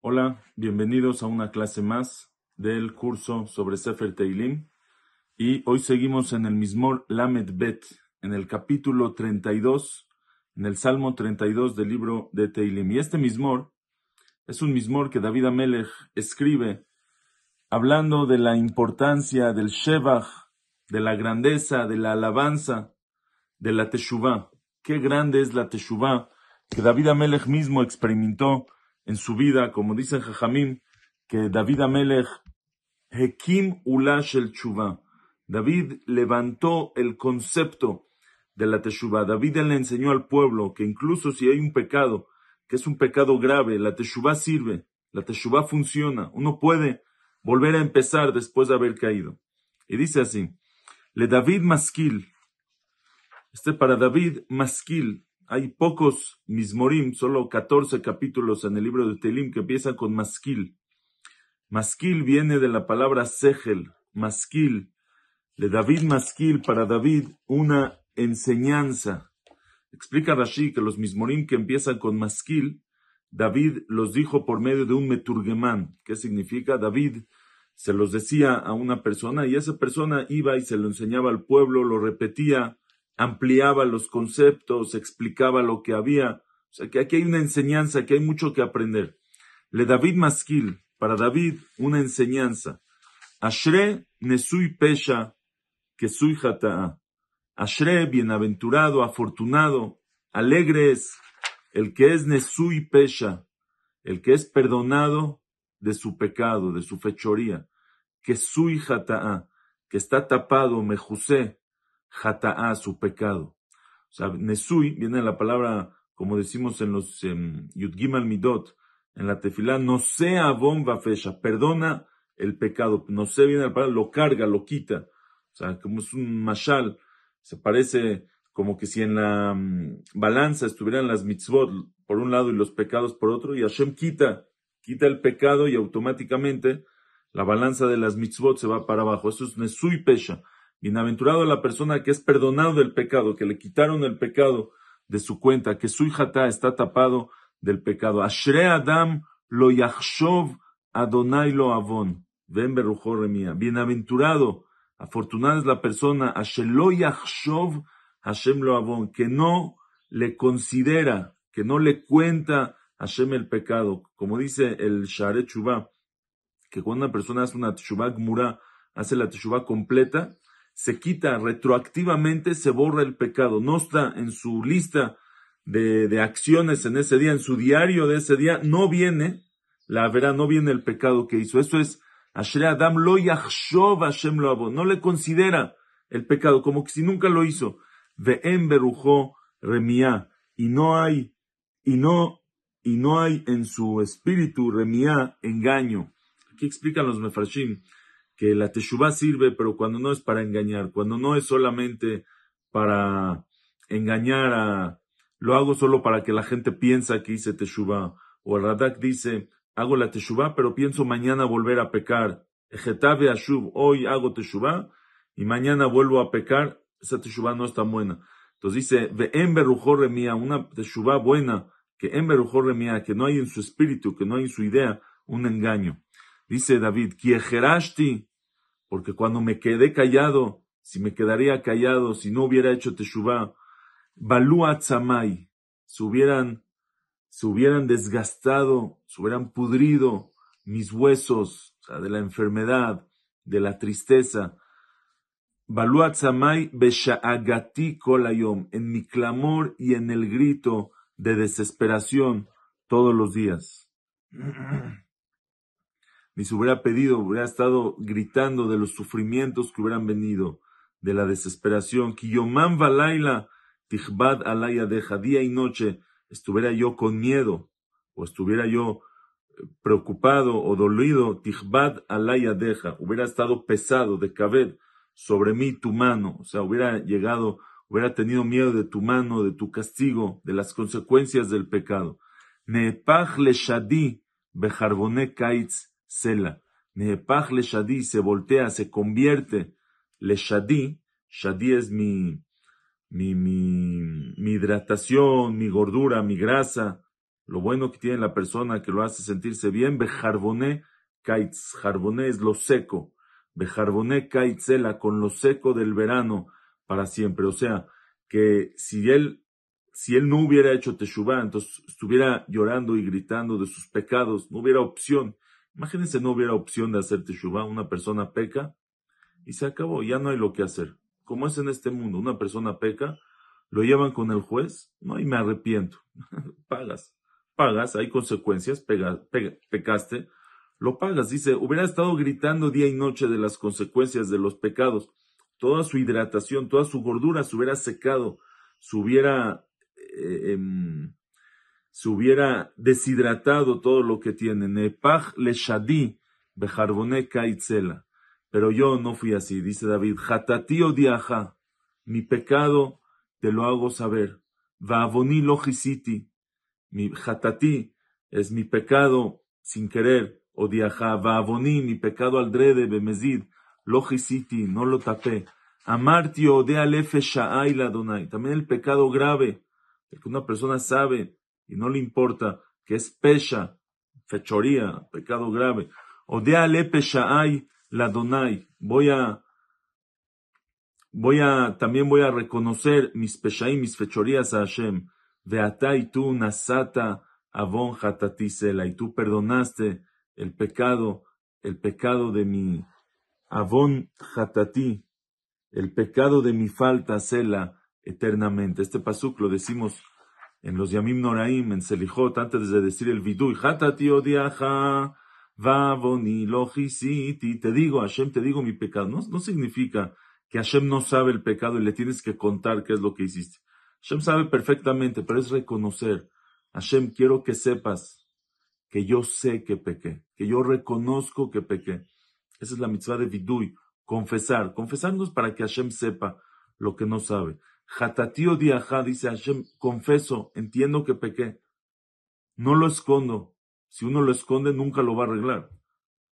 Hola, bienvenidos a una clase más del curso sobre Sefer Teilim. Y hoy seguimos en el Mismor Lamed Bet, en el capítulo 32, en el Salmo 32 del libro de Teilim. Y este Mismor es un Mismor que David Amelech escribe hablando de la importancia del Shevach, de la grandeza, de la alabanza, de la Teshuvah. Qué grande es la Teshuvah que David Amelech mismo experimentó en su vida, como dice Jajamim, que David Amelech, Hekim Ulash el Chuvah. David levantó el concepto de la Teshuvah. David le enseñó al pueblo que incluso si hay un pecado, que es un pecado grave, la Teshuvah sirve, la Teshuvah funciona. Uno puede volver a empezar después de haber caído. Y dice así, Le David Maskil, este para David Maskil, hay pocos mismorim, solo 14 capítulos en el libro de Telim que empiezan con maskil. Maskil viene de la palabra segel, maskil. De David maskil, para David, una enseñanza. Explica Rashi que los mismorim que empiezan con maskil, David los dijo por medio de un meturgemán. ¿Qué significa? David se los decía a una persona y esa persona iba y se lo enseñaba al pueblo, lo repetía ampliaba los conceptos, explicaba lo que había. O sea que aquí hay una enseñanza, que hay mucho que aprender. Le David Maskil, para David, una enseñanza. Ashre Nesui Pesha, que sui Hata'a. Ashre, bienaventurado, afortunado, alegre es el que es Nesui Pesha, el que es perdonado de su pecado, de su fechoría. Que sui Hata'a, que está tapado, mejusé, jata'a, su pecado. O sea, Nesui viene la palabra, como decimos en los um, Yudgimal Midot, en la tefilá, no sea bomba fecha, perdona el pecado. No sé viene la palabra, lo carga, lo quita. O sea, como es un mashal, se parece como que si en la um, balanza estuvieran las mitzvot por un lado y los pecados por otro, y Hashem quita, quita el pecado y automáticamente la balanza de las mitzvot se va para abajo. Eso es Nesui Pesha. Bienaventurado la persona que es perdonado del pecado, que le quitaron el pecado de su cuenta, que su hijata está tapado del pecado. Ashre Adam lo yachshov Adonai lo avon. Ven remía. Bienaventurado, afortunada es la persona, Asher lo yachshov Hashem lo avon, que no le considera, que no le cuenta Hashem el pecado. Como dice el Share que cuando una persona hace una Teshuvah Gmura, hace la Teshuvah completa, se quita retroactivamente, se borra el pecado. No está en su lista de, acciones en ese día, en su diario de ese día, no viene la verá, no viene el pecado que hizo. Eso es Ashre Adam lo No le considera el pecado, como que si nunca lo hizo. Ve'em berujo remia. Y no hay, y no, y no hay en su espíritu remia engaño. Aquí explican los mefarshim que la teshuva sirve, pero cuando no es para engañar, cuando no es solamente para engañar a, lo hago solo para que la gente piensa que hice teshuva, o el Radak dice, hago la teshuva, pero pienso mañana volver a pecar, Ejetabe Ashub, hoy hago teshuva, y mañana vuelvo a pecar, esa teshuva no está buena. Entonces dice, ve mía, una teshuva buena, que en mía, que no hay en su espíritu, que no hay en su idea, un engaño. Dice David, porque cuando me quedé callado, si me quedaría callado, si no hubiera hecho Teshuvah, Balua Tzamay, se hubieran, se hubieran desgastado, se hubieran pudrido mis huesos, o sea, de la enfermedad, de la tristeza. Balua Tzamay Besha'agati Kolayom, en mi clamor y en el grito de desesperación todos los días. ni se hubiera pedido, hubiera estado gritando de los sufrimientos que hubieran venido, de la desesperación. Kiyomam valaila, tijbad alaya deja, día y noche, estuviera yo con miedo, o estuviera yo eh, preocupado o dolido, tijbad alaya deja, hubiera estado pesado de cabed sobre mí tu mano, o sea, hubiera llegado, hubiera tenido miedo de tu mano, de tu castigo, de las consecuencias del pecado. Nepach le shadi, bejarbone kaitz, Sela. Nehepach le Shadi se voltea, se convierte. Le Shadi, Shadi es mi, mi, mi, mi hidratación, mi gordura, mi grasa, lo bueno que tiene la persona que lo hace sentirse bien, bejarboné kaitz, jarboné es lo seco, bejarboné kaitzela, con lo seco del verano para siempre. O sea, que si él, si él no hubiera hecho teshuvah, entonces estuviera llorando y gritando de sus pecados, no hubiera opción. Imagínense, no hubiera opción de hacer teshuvah, una persona peca y se acabó, ya no hay lo que hacer. Como es en este mundo, una persona peca, lo llevan con el juez, no, y me arrepiento. pagas, pagas, hay consecuencias, pecaste, lo pagas. Dice, hubiera estado gritando día y noche de las consecuencias de los pecados, toda su hidratación, toda su gordura se hubiera secado, se hubiera, eh, em, se hubiera deshidratado todo lo que tiene. Nepach le shadi bejarboné kaitzela. Pero yo no fui así, dice David. Hatati odiaja, mi pecado te lo hago saber. Vaavoni logisiti, mi hatati es mi pecado sin querer. Odiaja, vaavoni, mi pecado al drede, bemezid, logisiti, no lo tapé. Amarti odea lefe sha'ai la donai. También el pecado grave, el que una persona sabe y no le importa que es pesha, fechoría, pecado grave. Odea lefe sha'ai la Donai, voy a, voy a, también voy a reconocer mis peshaim, mis fechorías a Hashem. Veata y tú nasata avon hatatisela, y tú perdonaste el pecado, el pecado de mi avon hatati, el pecado de mi falta, cela eternamente. Este pasuk lo decimos en los Yamim Noraim, en Selijot, antes de decir el vidui, hatati odiaja, Vavoni, logisiti, te digo, Hashem, te digo mi pecado. No, no significa que Hashem no sabe el pecado y le tienes que contar qué es lo que hiciste. Hashem sabe perfectamente, pero es reconocer. Hashem, quiero que sepas que yo sé que pequé, que yo reconozco que pequé. Esa es la mitzvah de Vidui, confesar. Confesarnos para que Hashem sepa lo que no sabe. Hatatio diaja, dice Hashem, confeso, entiendo que pequé. No lo escondo, si uno lo esconde, nunca lo va a arreglar.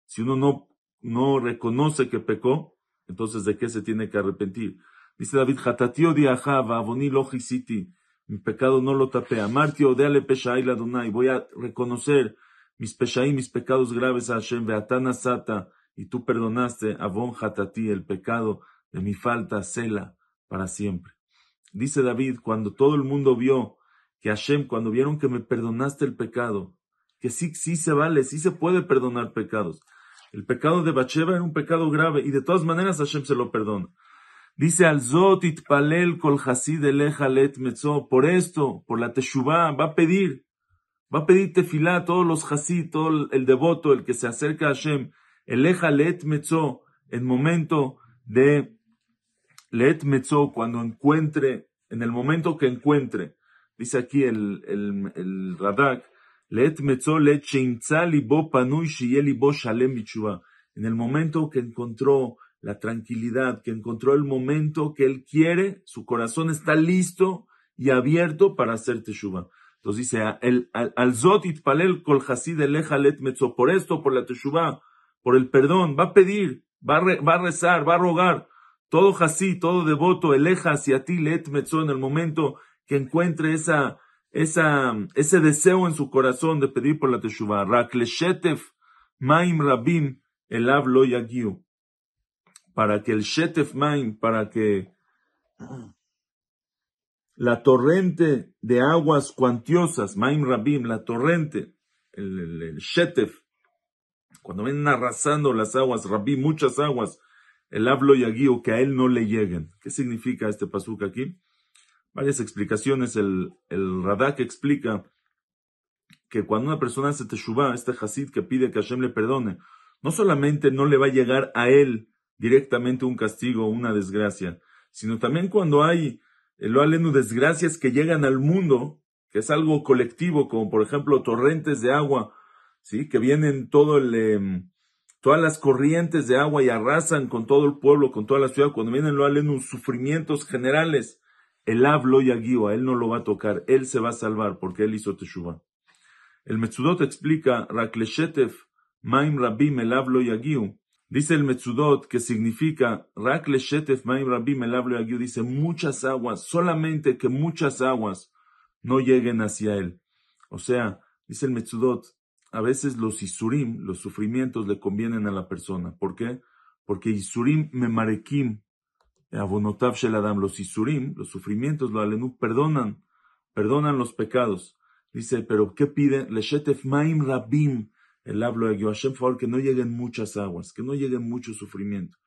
Si uno no, no reconoce que pecó, entonces ¿de qué se tiene que arrepentir? Dice David, Hatatio diajaba, aboni logisiti, mi pecado no lo tapé. Amartio deale peshaí la donai, voy a reconocer mis peshaí, mis pecados graves a Hashem, beatana sata, y tú perdonaste, avon hatati, el pecado de mi falta, cela, para siempre. Dice David, cuando todo el mundo vio que Hashem, cuando vieron que me perdonaste el pecado, que sí, sí se vale, sí se puede perdonar pecados. El pecado de Bacheva era un pecado grave y de todas maneras Hashem se lo perdona. Dice al Zot itpalel kol hasid let metzo. Por esto, por la teshuvah, va a pedir, va a pedir tefilá todos los hasid, todo el devoto, el que se acerca a Hashem, eleja let metzo, en momento de let metzo, cuando encuentre, en el momento que encuentre, dice aquí el, el, el Radak, en el momento que encontró la tranquilidad, que encontró el momento que él quiere, su corazón está listo y abierto para hacer teshuva. Entonces dice, al zot itpalel kol hasid eleja let por esto, por la teshuva, por el perdón, va a pedir, va a, va a rezar, va a rogar. Todo hasid, todo devoto, eleja hacia ti let en el momento que encuentre esa, esa, ese deseo en su corazón de pedir por la Teshuvah. Rakleshetef Maim Rabim el hablo yagiu. Para que el Shetef Maim, para que la torrente de aguas cuantiosas, Maim Rabim, la torrente, el, el, Shetef, cuando vienen arrasando las aguas, Rabim, muchas aguas, el hablo yagiu, que a él no le lleguen. ¿Qué significa este pasuk aquí? varias explicaciones. El, el Radak explica que cuando una persona hace teshuvah, este Hasid que pide que Hashem le perdone, no solamente no le va a llegar a él directamente un castigo o una desgracia, sino también cuando hay, lo alenu, desgracias que llegan al mundo, que es algo colectivo, como por ejemplo torrentes de agua, ¿sí? que vienen todo el, em, todas las corrientes de agua y arrasan con todo el pueblo, con toda la ciudad, cuando vienen lo alenu, sufrimientos generales, el hablo y a él no lo va a tocar, él se va a salvar porque él hizo teshuva. El Metzudot explica, Rakleshetef, Maim Rabim, el hablo y Dice el Metzudot que significa, Rak Shetef Maim Rabim el dice muchas aguas, solamente que muchas aguas no lleguen hacia él. O sea, dice el Metzudot, a veces los Isurim, los sufrimientos le convienen a la persona. ¿Por qué? Porque Isurim me marekim, abonotav sheladam, los Isurim, los sufrimientos, lo alenu, perdonan, perdonan los pecados. Dice, pero ¿qué pide? Leshetef Maim Rabim, el hablo de Hashem, por que no lleguen muchas aguas, que no lleguen mucho sufrimiento.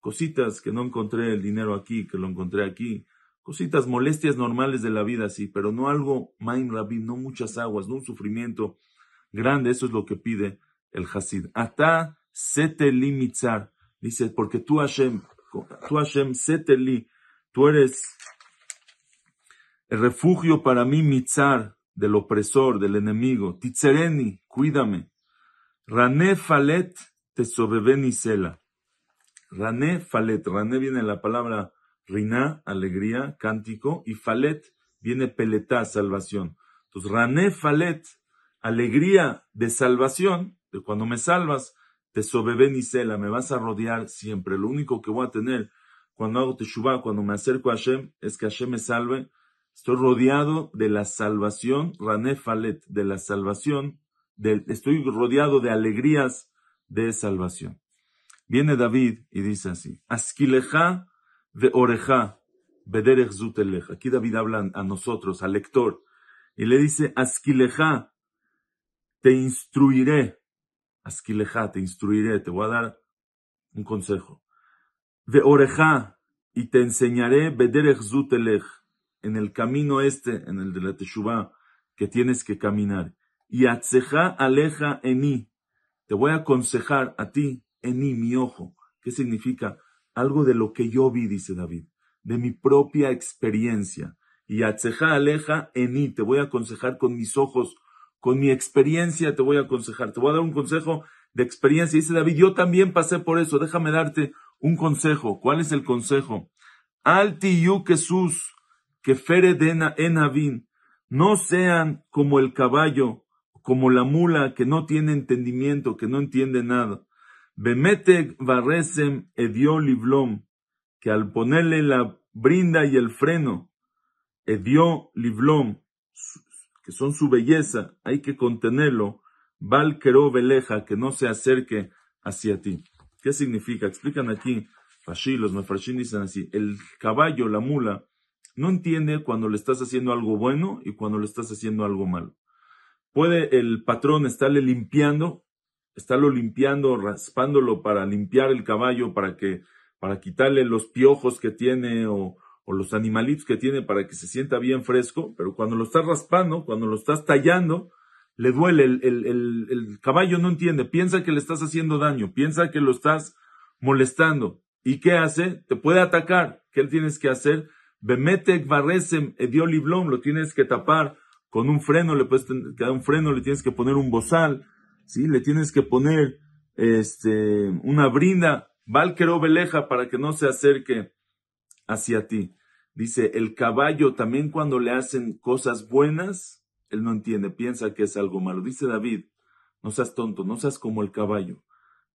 Cositas que no encontré el dinero aquí, que lo encontré aquí. Cositas, molestias normales de la vida, sí, pero no algo, Maim Rabim, no muchas aguas, no un sufrimiento grande. Eso es lo que pide el Hasid. Ata seteli mitzar. Dice, porque tú Hashem, tú Hashem seteli, tú eres el refugio para mí mitzar, del opresor, del enemigo. Titzereni, cuídame. Rané Falet Tesobebeni Sela. Rané Falet. Rané viene la palabra Rina, alegría, cántico, y Falet viene peletá, salvación. Entonces, Rané Falet, alegría de salvación, de cuando me salvas, te y Sela, me vas a rodear siempre. Lo único que voy a tener cuando hago teshuvah, cuando me acerco a Hashem, es que Hashem me salve. Estoy rodeado de la salvación, Rané Falet, de la salvación estoy rodeado de alegrías de salvación. Viene David y dice así, Asquileja de oreja, bederech. Aquí David habla a nosotros, al lector, y le dice, Asquileja, te instruiré. Asquileja, te instruiré, te voy a dar un consejo. De oreja, y te enseñaré bederech zutelech, en el camino este, en el de la Teshuvah, que tienes que caminar. Y atzeja aleja eni. Te voy a aconsejar a ti, eni, mi ojo. ¿Qué significa? Algo de lo que yo vi, dice David, de mi propia experiencia. Y atzeja aleja eni. Te voy a aconsejar con mis ojos, con mi experiencia te voy a aconsejar. Te voy a dar un consejo de experiencia. Dice David, yo también pasé por eso. Déjame darte un consejo. ¿Cuál es el consejo? Alti yu Jesús, que fere dena enavin. No sean como el caballo como la mula que no tiene entendimiento, que no entiende nada. Bemeteg varresem edio liblom, que al ponerle la brinda y el freno, edio liblom, que son su belleza, hay que contenerlo, val veleja, que no se acerque hacia ti. ¿Qué significa? Explican aquí, Fashi, los mefarshim dicen así, el caballo, la mula, no entiende cuando le estás haciendo algo bueno y cuando le estás haciendo algo malo. Puede el patrón estarle limpiando, estarlo limpiando, raspándolo para limpiar el caballo, para que, para quitarle los piojos que tiene o, los animalitos que tiene para que se sienta bien fresco, pero cuando lo estás raspando, cuando lo estás tallando, le duele, el, el, caballo no entiende, piensa que le estás haciendo daño, piensa que lo estás molestando. ¿Y qué hace? Te puede atacar. ¿Qué tienes que hacer? Bemetek varresem edioliblom, lo tienes que tapar con un freno le puedes dar un freno, le tienes que poner un bozal, ¿sí? Le tienes que poner este, una brinda, valquero veleja para que no se acerque hacia ti. Dice, el caballo también cuando le hacen cosas buenas, él no entiende, piensa que es algo malo. Dice David, no seas tonto, no seas como el caballo.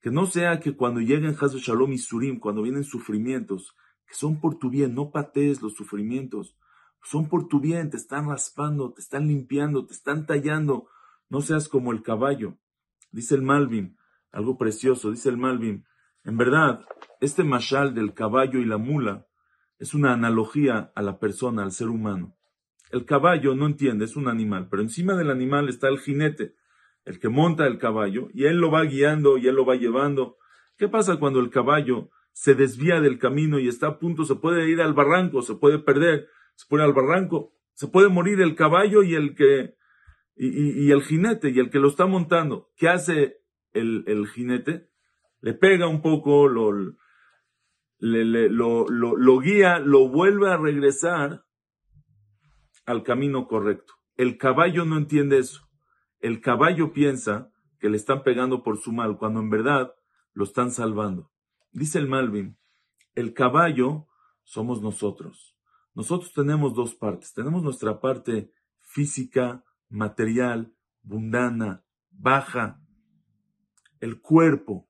Que no sea que cuando lleguen Hazu Shalom y Surim, cuando vienen sufrimientos, que son por tu bien, no patees los sufrimientos, son por tu bien, te están raspando, te están limpiando, te están tallando. No seas como el caballo. Dice el Malvin, algo precioso, dice el Malvin. En verdad, este mashal del caballo y la mula es una analogía a la persona, al ser humano. El caballo no entiende, es un animal, pero encima del animal está el jinete, el que monta el caballo, y él lo va guiando y él lo va llevando. ¿Qué pasa cuando el caballo se desvía del camino y está a punto, se puede ir al barranco, se puede perder? se pone al barranco, se puede morir el caballo y el que, y, el jinete, y el que lo está montando. ¿Qué hace el, el jinete? Le pega un poco, lo, lo, lo guía, lo vuelve a regresar al camino correcto. El caballo no entiende eso. El caballo piensa que le están pegando por su mal, cuando en verdad lo están salvando. Dice el Malvin, el caballo somos nosotros. Nosotros tenemos dos partes. Tenemos nuestra parte física, material, mundana, baja, el cuerpo.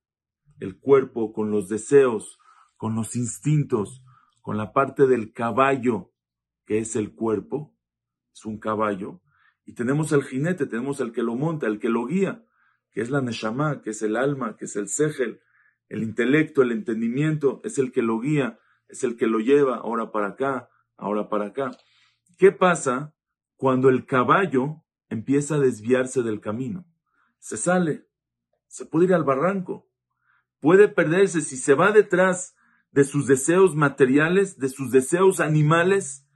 el cuerpo con los deseos, con los instintos, con la parte del caballo, que es el cuerpo, es un caballo, y tenemos el jinete, tenemos el que lo monta, el que lo guía, que es la neshama, que es el alma, que es el segel, el intelecto, el entendimiento, es el que lo guía, es el que lo lleva ahora para acá, ahora para acá. ¿Qué pasa cuando el caballo empieza a desviarse del camino? Se sale, se puede ir al barranco, puede perderse si se va detrás de sus deseos materiales, de sus deseos animales,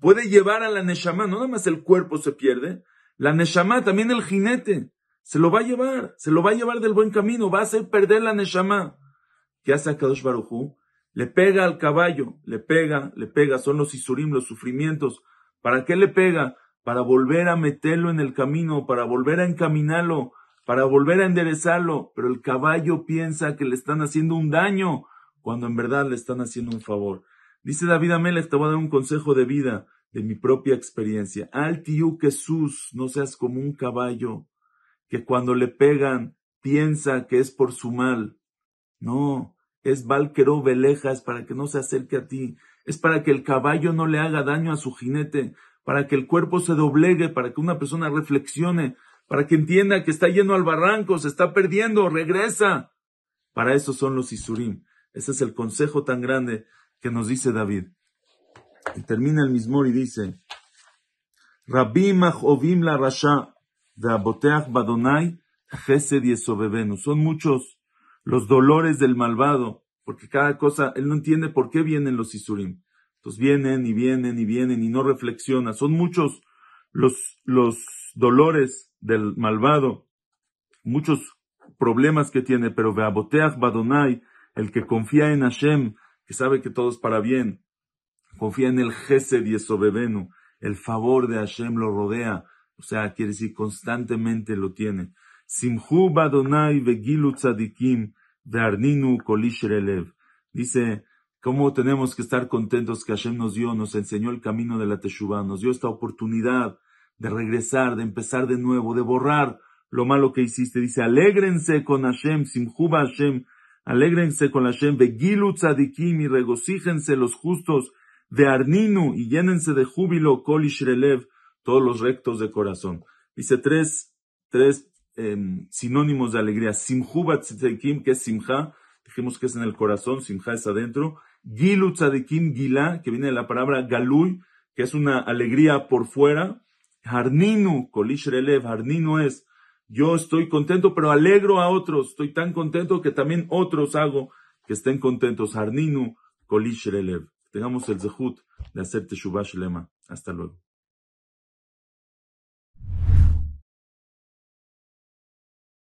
puede llevar a la Neshama, no nada más el cuerpo se pierde, la Neshama, también el jinete, se lo va a llevar, se lo va a llevar del buen camino, va a hacer perder la Neshama. ¿Qué hace a Kadosh Barujú? Le pega al caballo, le pega, le pega, son los isurim, los sufrimientos. ¿Para qué le pega? Para volver a meterlo en el camino, para volver a encaminarlo, para volver a enderezarlo. Pero el caballo piensa que le están haciendo un daño, cuando en verdad le están haciendo un favor. Dice David Amelech, te voy a dar un consejo de vida de mi propia experiencia. Al tío Jesús, no seas como un caballo que cuando le pegan piensa que es por su mal. No, es Valqueró Veleja, es para que no se acerque a ti, es para que el caballo no le haga daño a su jinete, para que el cuerpo se doblegue, para que una persona reflexione, para que entienda que está yendo al barranco, se está perdiendo, regresa. Para eso son los Isurim. Ese es el consejo tan grande que nos dice David. Y termina el mismo y dice, Rabbi la rasha de aboteach badonai chesed Son muchos los dolores del malvado, porque cada cosa, él no entiende por qué vienen los Isurim. Entonces vienen y vienen y vienen y no reflexiona. Son muchos los, los dolores del malvado, muchos problemas que tiene, pero Beaboteach Badonai, el que confía en Hashem, que sabe que todo es para bien, confía en el Gesed y Esobebenu, el favor de Hashem lo rodea, o sea, quiere decir constantemente lo tiene. Simhu Badonai Vegilu Tzadikim Ve'arninu Kolish Dice, ¿cómo tenemos que estar contentos que Hashem nos dio, nos enseñó el camino de la Teshuvah, nos dio esta oportunidad de regresar, de empezar de nuevo, de borrar lo malo que hiciste. Dice, alégrense con Hashem, Simhu Hashem, alégrense con Hashem, Vegilu Tzadikim y regocíjense los justos de Arninu y llénense de júbilo, Kol Relev, todos los rectos de corazón. Dice tres, tres em, sinónimos de alegría. Simhu Tzadikim, que es Simha, dijimos que es en el corazón, Simha es adentro. Gilu Tzadikim Gila, que viene de la palabra Galui, que es una alegría por fuera. Harninu, Kolish Relev, Harninu es yo estoy contento, pero alegro a otros. Estoy tan contento que también otros hago que estén contentos. Harninu, Kolish Relev. Tengamos el zehut de hacer Teshuvah Shlema. Hasta luego.